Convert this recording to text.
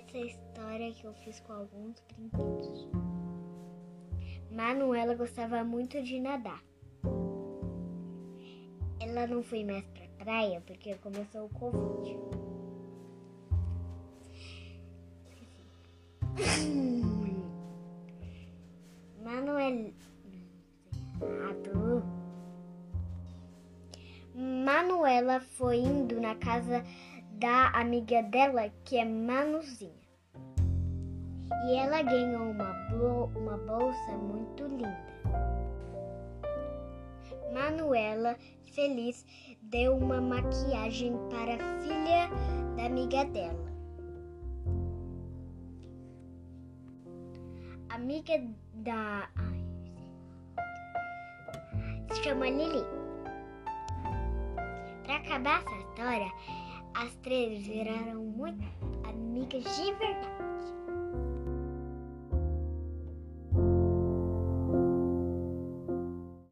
que eu fiz com alguns brinquedos. Manuela gostava muito de nadar. Ela não foi mais pra praia porque começou o Covid. Manuel. Manuela foi indo na casa da amiga dela, que é Manuzinha. E ela ganhou uma, uma bolsa muito linda. Manuela, feliz, deu uma maquiagem para a filha da amiga dela. amiga da. Ai, se chama Lili. Para acabar essa história, as três viraram muito amigas de verdade.